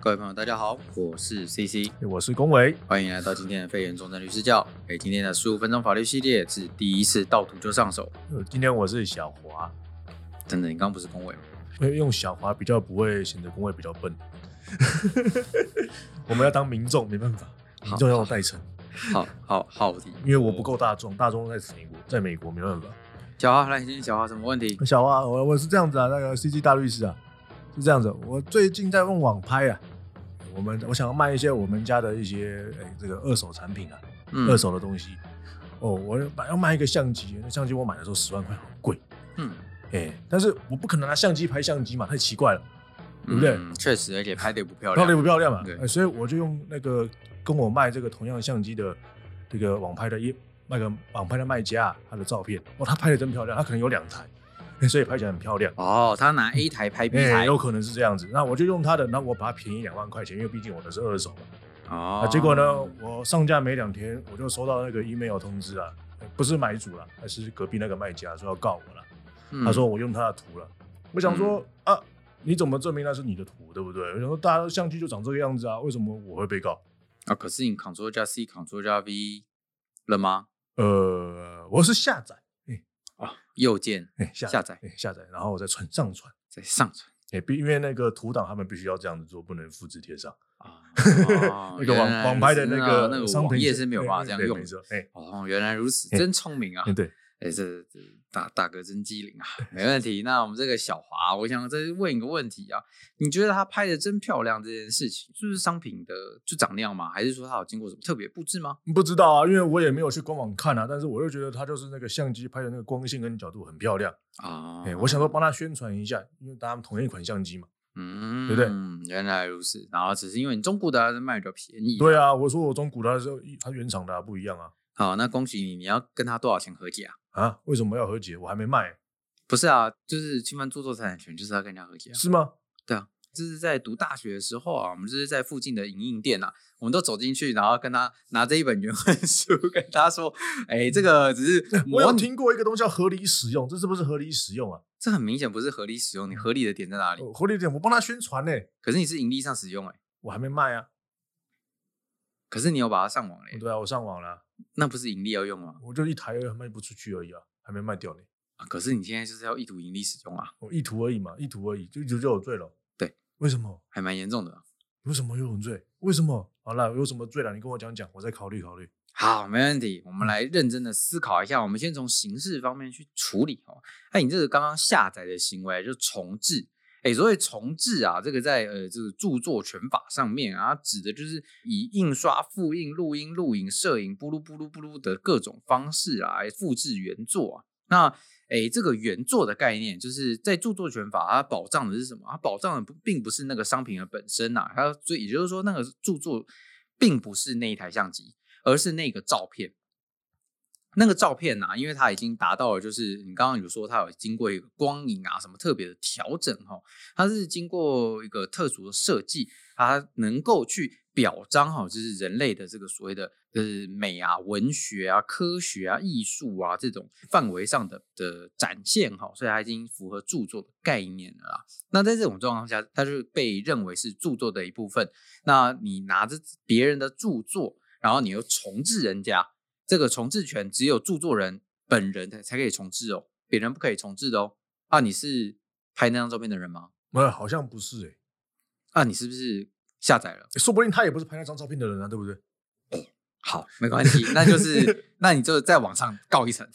各位朋友，大家好，我是 CC，我是龚维，欢迎来到今天的肺炎重症律师教。哎，今天的十五分钟法律系列是第一次盗图就上手。今天我是小华，真的，你刚刚不是龚维吗？因为用小华比较不会显得龚维比较笨。我们要当民众，没办法，民众要代称。好好好，因为我不够大众，大众在美国，在美国没办法。小花，来，今天小花什么问题？小花，我我是这样子啊，那个 CG 大律师啊，是这样子。我最近在问网拍啊。我们我想要卖一些我们家的一些诶、欸，这个二手产品啊，嗯、二手的东西。哦，我要要卖一个相机，那相机我买的时候十万块，好贵。嗯，哎、欸，但是我不可能拿相机拍相机嘛，太奇怪了，对不对？确、嗯、实，而且拍的也不漂亮，拍的也不漂亮嘛。对、欸，所以我就用那个跟我卖这个同样相机的这个网拍的一卖个网拍的卖家，他的照片，哦，他拍的真漂亮，他可能有两台。所以拍起来很漂亮哦。他拿 A 台拍 B 台，欸，有可能是这样子。那我就用他的，那我把它便宜两万块钱，因为毕竟我的是二手嘛。哦。那结果呢，我上架没两天，我就收到那个 email 通知啊，不是买主了，而是隔壁那个卖家说要告我了。嗯、他说我用他的图了。我想说、嗯、啊，你怎么证明那是你的图，对不对？我想说大家的相机就长这个样子啊，为什么我会被告？啊，可是你 Ctrl 加 C，Ctrl 加 V 了吗？呃，我是下载。啊，右键哎下下载哎下载，然后我再传上传再上传哎，必因为那个图档他们必须要这样子做，不能复制贴上啊。那个网网拍的那个那个网页是没有办法这样用的。哎哦，原来如此，真聪明啊。对。哎，这这大大哥真机灵啊，没问题。那我们这个小华，我想再问一个问题啊，你觉得他拍的真漂亮这件事情，就是商品的就长那样吗？还是说他有经过什么特别布置吗？不知道啊，因为我也没有去官网看啊。但是我又觉得他就是那个相机拍的那个光线跟角度很漂亮啊。哎，我想说帮他宣传一下，因为大家同一款相机嘛，嗯，对不对？原来如此。然后只是因为你中古的还是卖比较便宜。对啊，我说我中古的时候，它原厂的、啊、不一样啊。好，那恭喜你，你要跟他多少钱和解啊？啊？为什么要和解？我还没卖。不是啊，就是侵犯著作财产权，就是要跟人家和解啊。是吗？对啊，就是在读大学的时候啊，我们就是在附近的影印店啊，我们都走进去，然后跟他拿着一本原文书，跟他说：“哎，这个只是……我有听过一个东西叫合理使用，这是不是合理使用啊？这很明显不是合理使用，你合理的点在哪里？合理的点，我帮他宣传呢。可是你是盈利上使用哎，我还没卖啊。可是你有把它上网嘞？对啊，我上网了。那不是盈利要用吗？我就一台卖不出去而已啊，还没卖掉呢。啊，可是你现在就是要意图盈利使用啊？我意图而已嘛，意图而已，就就就有罪了。对，为什么？还蛮严重的啊。为什么有罪？为什么？好了，有什么罪了？你跟我讲讲，我再考虑考虑。好，没问题。我们来认真的思考一下。我们先从刑事方面去处理哦。那你这个刚刚下载的行为就重制。哎，所谓重制啊，这个在呃这个著作权法上面啊，指的就是以印刷、复印、录音、录影、摄影、布鲁布鲁布鲁的各种方式啊，来复制原作啊。那哎，这个原作的概念，就是在著作权法它保障的是什么？它保障的不并不是那个商品的本身呐、啊，它所以也就是说，那个著作并不是那一台相机，而是那个照片。那个照片啊，因为它已经达到了，就是你刚刚有说它有经过一个光影啊什么特别的调整哈，它是经过一个特殊的设计，它能够去表彰哈，就是人类的这个所谓的呃美啊、文学啊、科学啊、艺术啊这种范围上的的展现哈，所以它已经符合著作的概念了啦。那在这种状况下，它就被认为是著作的一部分。那你拿着别人的著作，然后你又重制人家。这个重置权只有著作人本人才才可以重置哦，别人不可以重置的哦。啊，你是拍那张照片的人吗？没有，好像不是哎。啊，你是不是下载了？说不定他也不是拍那张照片的人啊，对不对？好，没关系，那就是，那你就在网上告一层。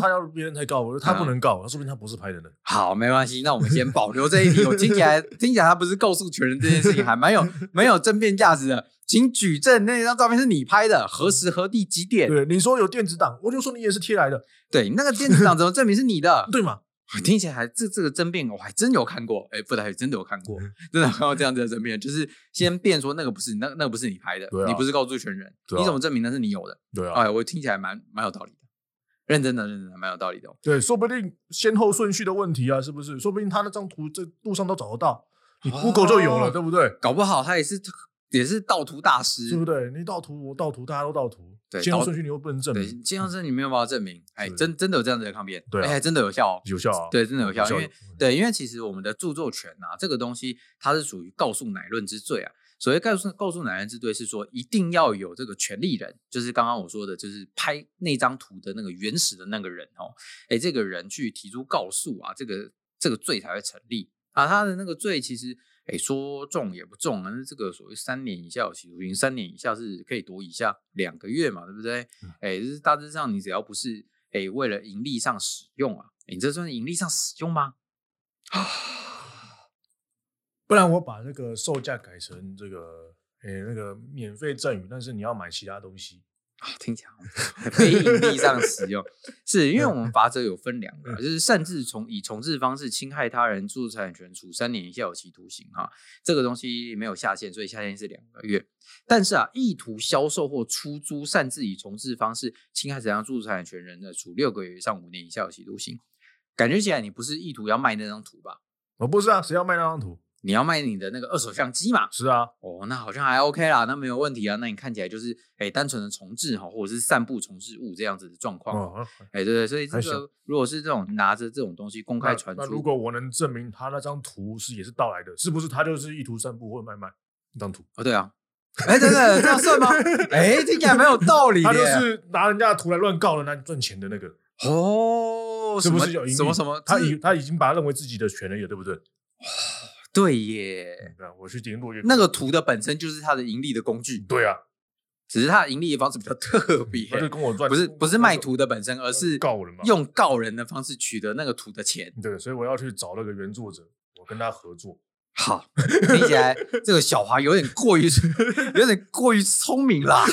他要别人才告，我说他不能告，说不定他不是拍的人。好，没关系，那我们先保留这一题。我听起来，听起来他不是告诉全人这件事情，还蛮有没有争辩价值的。请举证那张照片是你拍的，何时何地几点？对，你说有电子档，我就说你也是贴来的。对，那个电子档怎么证明是你的？对吗？听起来还这这个争辩我还真有看过，哎，不对，真的有看过，真的看过这样子的争辩，就是先辩说那个不是那那个不是你拍的，你不是告诉权人，你怎么证明那是你有的？对啊，哎，我听起来蛮蛮有道理的，认真的认真的蛮有道理的。对，说不定先后顺序的问题啊，是不是？说不定他那张图在路上都找得到，你 Google 就有了，对不对？搞不好他也是也是盗图大师，对不对？你盗图，我盗图，大家都盗图，对，先后顺序你又不能证明，对，先后顺序你没有办法证明，哎，真真的有这样子的抗辩，对，哎，真的有效哦，有效啊，对，真的有效，因为对，因为其实我们的著作权啊，这个东西它是属于告诉乃论之罪啊。所谓告诉告诉乃论之罪是说，一定要有这个权利人，就是刚刚我说的，就是拍那张图的那个原始的那个人哦，哎，这个人去提出告诉啊，这个这个罪才会成立啊。他的那个罪其实。哎，说重也不重啊，那这个所谓三年以下有期徒刑，三年以下是可以多以下两个月嘛，对不对？哎、嗯，就是大致上你只要不是哎为了盈利上使用啊，你这算是盈利上使用吗？啊，不然我把那个售价改成这个哎那个免费赠与，但是你要买其他东西。啊，听起来 非盈利上使用，是因为我们法则有分两个，就是擅自从以从制方式侵害他人著作财产权，处三年以下有期徒刑哈。这个东西没有下限，所以下限是两个月。但是啊，意图销售或出租擅自以从制方式侵害怎样著作财产权人的，处六个月以上五年以下有期徒刑。感觉起来你不是意图要卖那张图吧？我不是啊，谁要卖那张图？你要卖你的那个二手相机嘛？是啊，哦，那好像还 OK 啦，那没有问题啊。那你看起来就是哎、欸，单纯的重置哈，或者是散布重置物这样子的状况。哦，哎、欸，对对，所以这个如果是这种拿着这种东西公开传出，那如果我能证明他那张图是也是盗来的，是不是他就是意图散布或卖卖那张图？哦，对啊，哎、欸，等等，这样算吗？哎、欸，听起来蛮有道理的。他就是拿人家的图来乱告的，那赚钱的那个。哦，是不是有什么什么？他已他已经把他认为自己的权利了，对不对？对耶，对啊，我去点落月。那个图的本身就是他的盈利的工具。对啊，只是他的盈利的方式比较特别，他就跟我赚，不是不是卖图的本身，而是告人嘛，用告人的方式取得那个图的钱。对，所以我要去找那个原作者，我跟他合作。好，听起来 这个小华有点过于有点过于聪明啦，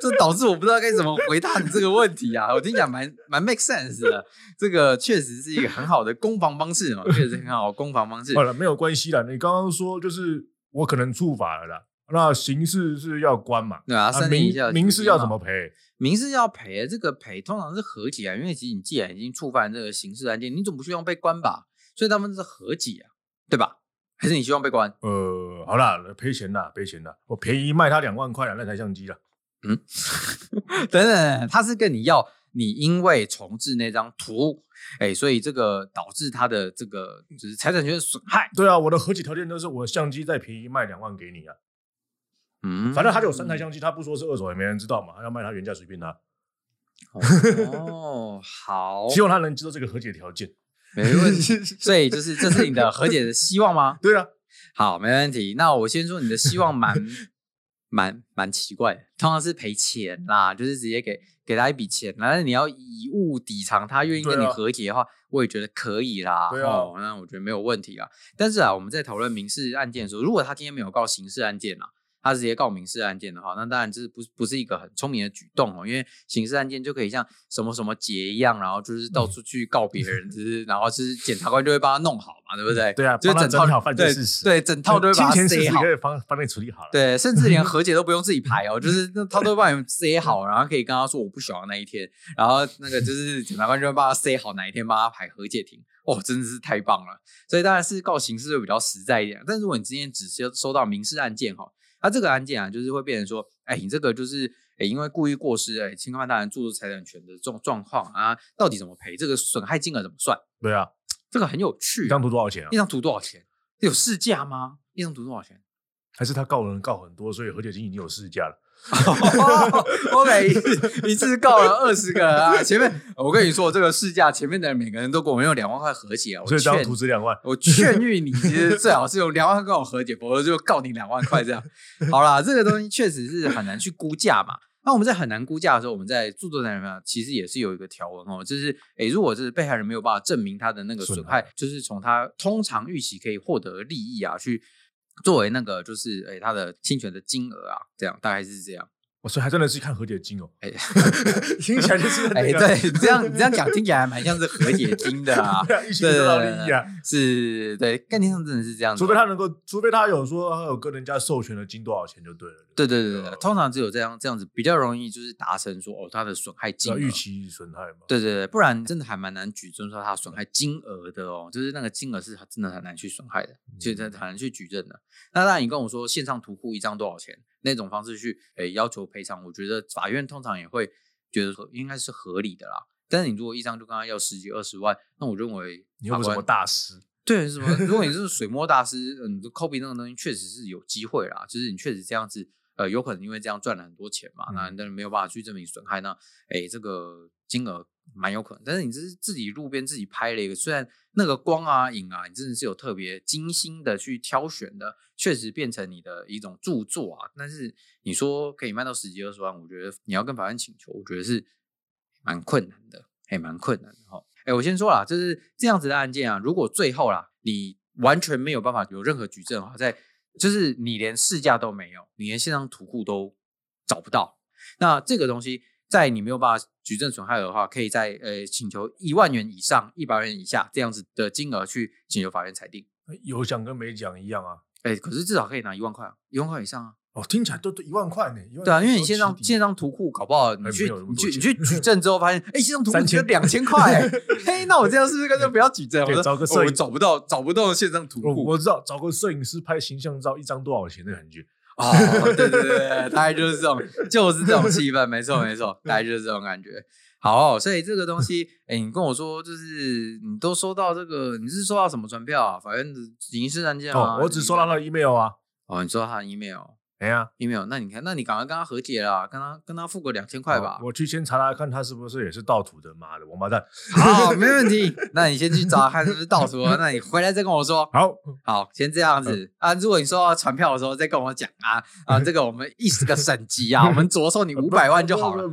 这导致我不知道该怎么回答你这个问题啊。我听起来蛮蛮 make sense 的，这个确实是一个很好的攻防方式嘛，确实很好的攻防方式。好了，没有关系啦。你刚刚说就是我可能触法了啦，那刑事是要关嘛？对啊，三年以下民事要怎么赔？民事要赔，这个赔通常是和解啊，因为其实你既然已经触犯这个刑事案件，你总不希望被关吧？所以他们是和解啊，对吧？还是你希望被关？呃，好啦，赔钱啦，赔钱啦，我便宜卖他两万块啊那台相机了。嗯，等等，他是跟你要你因为重置那张图，哎、欸，所以这个导致他的这个就是财产权损害。对啊，我的和解条件都是我相机再便宜卖两万给你啊。嗯，反正他就有三台相机，他不说是二手也没人知道嘛，他要卖他原价随便他。哦，好，希望他能接受这个和解条件。没问题，所以就是这是你的和解的希望吗？对啊，好，没问题。那我先说你的希望蛮 蛮蛮奇怪的，通常是赔钱啦，就是直接给给他一笔钱，但是你要以物抵偿，他愿意跟你和解的话，啊、我也觉得可以啦。对啊、哦，那我觉得没有问题啊。但是啊，我们在讨论民事案件的时候，如果他今天没有告刑事案件啊。他直接告民事案件的话，那当然这是不不是一个很聪明的举动哦，因为刑事案件就可以像什么什么结一样，然后就是到处去告别人，只是然后就是检察官就会帮他弄好嘛，对不对？对啊，就整套犯罪事实，对，整套都会把它塞好，可以帮帮你处理好了。对，甚至连 和解都不用自己排哦，就是那他都会帮你塞好，然后可以跟他说我不喜欢那一天，然后那个就是检察官就会帮他塞好哪一天帮他排和解庭。哦，真的是太棒了，所以当然是告刑事会比较实在一点，但如果你之前只是收到民事案件哈。那、啊、这个案件啊，就是会变成说，哎，你这个就是，哎，因为故意过失，哎，侵犯他人著作财产权的这种状况啊，到底怎么赔？这个损害金额怎么算？对啊，这个很有趣。一张图多少钱啊？一张图多少钱？有市价吗？一张图多少钱？还是他告人告很多，所以和解金已经有市价了？我每一次告了二十个人啊！前面我跟你说，这个市价前面的人每个人都跟我们用两万块和解啊！所以这张图值两万。我劝喻你，其实最好是用两万块跟我和解，否则就告你两万块这样。好啦，这个东西确实是很难去估价嘛。那我们在很难估价的时候，我们在著作财产上其实也是有一个条文哦，就是诶，如果是被害人没有办法证明他的那个损害，就是从他通常预期可以获得的利益啊去。作为那个就是诶、他的侵权的金额啊，这样大概是这样。我说还真的是看和解金哦，哎，听起来就是哎，对你这样你 这样讲听起来还蛮像是和解金的啊，一起得到利益啊，是对概念上真的是这样，除非他能够，除非他有说他有跟人家授权的金多少钱就对了，对对对对，通常只有这样这样子比较容易就是达成说哦他的损害金额预期损害嘛，对对对，不然真的还蛮难举证说他损害金额的哦，就是那个金额是真的很难去损害的，其实很难去举证的。那当然你跟我说线上图库一张多少钱？那种方式去诶、欸、要求赔偿，我觉得法院通常也会觉得说应该是合理的啦。但是你如果一张就跟他要十几二十万，那我认为你又不是什么大师，对什么？如果你是水墨大师，嗯，就 copy 那个东西确实是有机会啦，就是你确实这样子，呃，有可能因为这样赚了很多钱嘛，那但是没有办法去证明损害，那诶、欸、这个金额。蛮有可能，但是你这是自己路边自己拍了一个，虽然那个光啊影啊，你真的是有特别精心的去挑选的，确实变成你的一种著作啊。但是你说可以卖到十几二十万，我觉得你要跟法院请求，我觉得是蛮困难的，还蛮困难的哈。哎，我先说啦，就是这样子的案件啊，如果最后啦，你完全没有办法有任何举证哈，在就是你连试驾都没有，你连线上图库都找不到，那这个东西。在你没有办法举证损害的话，可以在呃请求一万元以上一百元以下这样子的金额去请求法院裁定。有奖跟没奖一样啊？哎、欸，可是至少可以拿一万块，一万块以上啊。哦，听起来都都一万块呢。对啊，因为你线上线上图库搞不好，你去你去你去举证之后发现，哎、欸，线上图库只有两千块。嘿，那我这样是不是干脆不要举证？我找个摄影、哦、找不到找不到线上图库、哦。我知道，找个摄影师拍形象照，一张多少钱的感觉。哦，对对对，大概就是这种，就是这种气氛，没错没错，大概就是这种感觉。好，所以这个东西，哎，你跟我说，就是你都收到这个，你是收到什么传票啊？法院的刑事案件吗？哦，我只收到那个 email 啊。哦，你收到他的 email。哎呀，email，那你看，那你赶快跟他和解了，跟他跟他付个两千块吧。我去先查查看，他是不是也是盗图的？妈的，王八蛋！好，没问题。那你先去找看是不是盗图，那你回来再跟我说。好，好，先这样子啊。如果你收到传票的时候再跟我讲啊啊，这个我们一时个审级啊，我们着收你五百万就好了。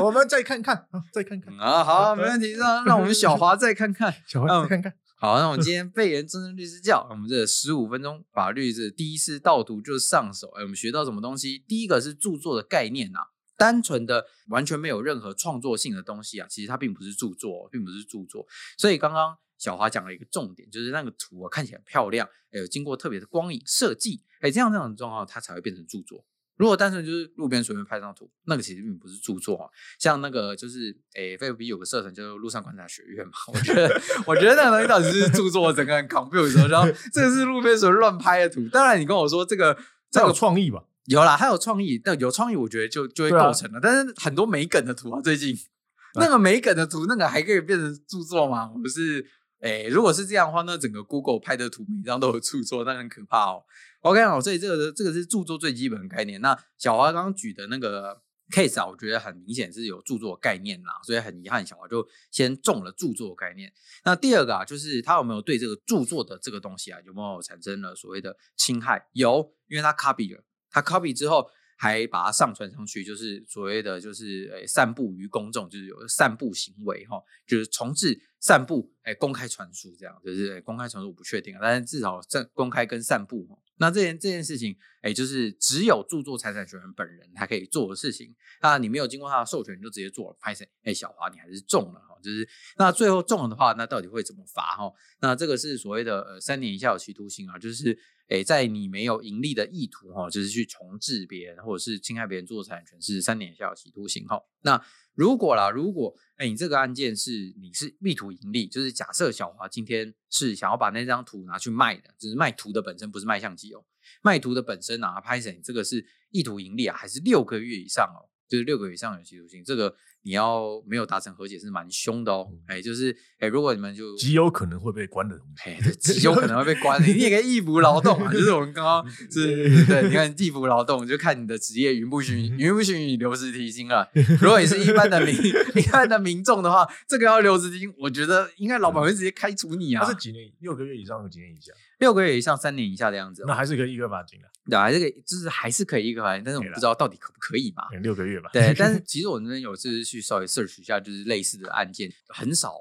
我们再看看，再看看啊，好，没问题。让让我们小华再看看，小华再看看。好，那我们今天贝元真真律师教，我们这十五分钟法律是第一次盗图就上手。哎，我们学到什么东西？第一个是著作的概念啊，单纯的完全没有任何创作性的东西啊，其实它并不是著作，并不是著作。所以刚刚小华讲了一个重点，就是那个图啊看起来漂亮，哎，经过特别的光影设计，哎，这样这种状况它才会变成著作。如果单纯就是路边随便拍张图，那个其实并不是著作啊。像那个就是，诶，菲律宾有个社团叫做路上观察学院嘛。我觉得，我觉得那个东西到底是著作，整个很 confused。然后这个是路边随便乱拍的图。当然，你跟我说这个这个有创意吧？有啦，它有创意，但有创意，我觉得就就会构成了。啊、但是很多没梗的图啊，最近 那个没梗的图，那个还可以变成著作吗？不是。诶，如果是这样的话，那整个 Google 拍的图每张都有著作，那很可怕哦。OK 好，所以这个这个是著作最基本的概念。那小华刚刚举的那个 case 啊，我觉得很明显是有著作概念啦，所以很遗憾，小华就先中了著作概念。那第二个啊，就是他有没有对这个著作的这个东西啊，有没有产生了所谓的侵害？有，因为他 copy 了，他 copy 之后。还把它上传上去，就是所谓的就是诶散布于公众，就是有散布行为哈，就是重制、散布、诶公开传输这样，就是公开传输我不确定啊，但是至少在公开跟散布哈。那这件这件事情，哎就是只有著作财产权人本人才可以做的事情。那你没有经过他的授权，你就直接做了，拍谁？哎小华你还是中了哈，就是那最后中了的话，那到底会怎么罚哈？那这个是所谓的呃三年以下有期徒刑啊，就是。诶，在你没有盈利的意图哈，就是去重制别人或者是侵害别人著作财产权，是三年以下有期徒刑哈。那如果啦，如果诶你这个案件是你是意图盈利，就是假设小华今天是想要把那张图拿去卖的，就是卖图的本身不是卖相机哦，卖图的本身啊，拍成这个是意图盈利啊，还是六个月以上哦？就是六个月以上有期徒刑，这个。你要没有达成和解是蛮凶的哦，哎、嗯欸，就是哎、欸，如果你们就极有可能会被关的东西，哎，对，极有可能会被关的，你也可以义务劳动啊，就是我们刚刚 是，对，你看义务劳动就看你的职业允不允 允不允许留职提薪了。如果你是一般的民一般的民众的话，这个要留职停薪，我觉得应该老板会直接开除你啊。他是几年？六个月以上和几年以下？六个月以上三年以下的样子，那还是可以一个罚金的。对，还是可以，就是还是可以一个法院，但是我们不知道到底可不可以嘛？六个月吧。对，但是 其实我那边有次去稍微 search 一下，就是类似的案件很少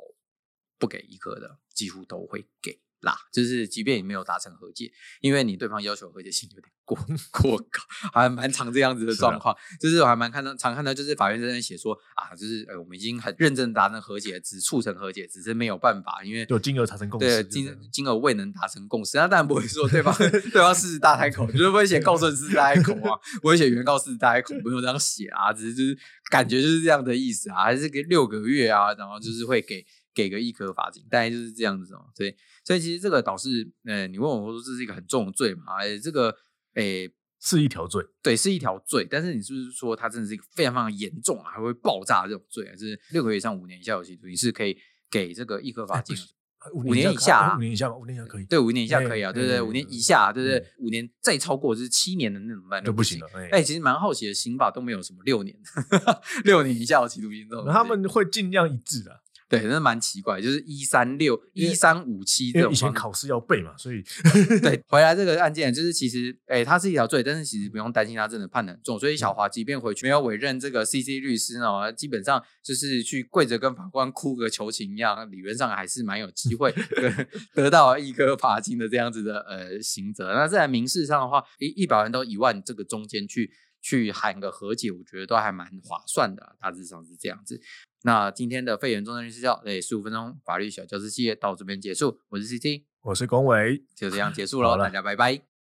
不给一颗的，几乎都会给。啦，就是即便你没有达成和解，因为你对方要求和解性有点过过高，还蛮常这样子的状况。是就是我还蛮看到常看到，就是法院这边写说啊，就是呃我们已经很认真达成和解，只促成和解，只是没有办法，因为有金额达成共识，对金金额未能达成共识。那当然不会说对方 对方狮子大开口，就是不会写告诉人狮子大开口啊，不会写原告狮子大开口，不用这样写啊，只是就是感觉就是这样的意思啊，还是给六个月啊，然后就是会给。给个一颗罚金，大概就是这样子哦。对，所以其实这个导致，呃，你问我说这是一个很重的罪嘛？哎，这个，哎，是一条罪，对，是一条罪。但是你是不是说它真的是一个非常非常严重啊，还会爆炸这种罪啊？就是六个月以上五年以下有期徒刑是可以给这个一颗罚金，五年以下，五年以下五年以下可以，对，五年以下可以啊，对不对？五年以下，对不对？五年再超过就是七年的那种办就不行了。哎，其实蛮好奇的，刑法都没有什么六年，六年以下有期徒刑这种，他们会尽量一致的。对，那蛮奇怪，就是一三六一三五七这种。以前考试要背嘛，所以 对，回来这个案件就是其实，哎、欸，它是一条罪，但是其实不用担心他真的判得很重。所以小华即便回去没有委任这个 CC 律师呢，基本上就是去跪着跟法官哭个求情一样，理论上还是蛮有机会 得到一个罚金的这样子的呃刑责。那在民事上的话，一一百万到一万这个中间去去喊个和解，我觉得都还蛮划算的，大致上是这样子。那今天的肺炎重症律师教，哎，十五分钟法律小教室系列到这边结束。我是 CT，我是龚伟，就这样结束喽，大家拜拜。